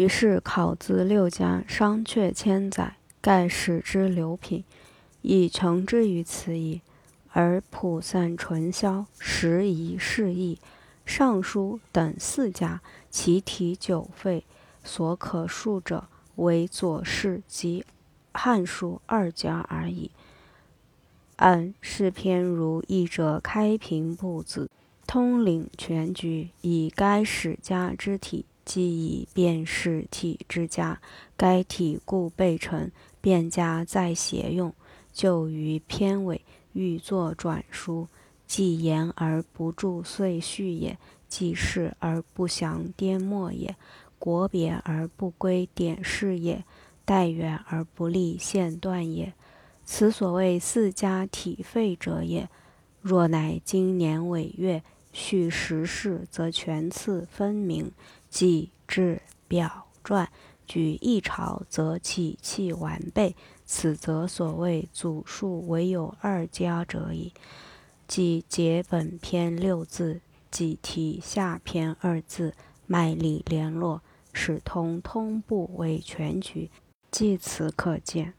于是考自六家，商榷千载，盖始之流品，以成之于此矣。而普散淳萧，时移世易，尚书等四家，其体久废，所可述者唯左氏及汉书二家而已。按是篇如译者开平布子，通领全局，以该史家之体，既以辨史体之家，该体故备成，便加再写用，就于篇尾。欲作转书，既言而不著，遂序也；既事而不详颠末也；国别而不归典事也；待远而不立线段也。此所谓四家体废者也。若乃今年尾月，叙时事，则全次分明；记志表传，举一朝，则起气完备。此则所谓祖述唯有二家者矣。即解本篇六字，即题下篇二字，脉理联络，使通通部为全局。据此可见。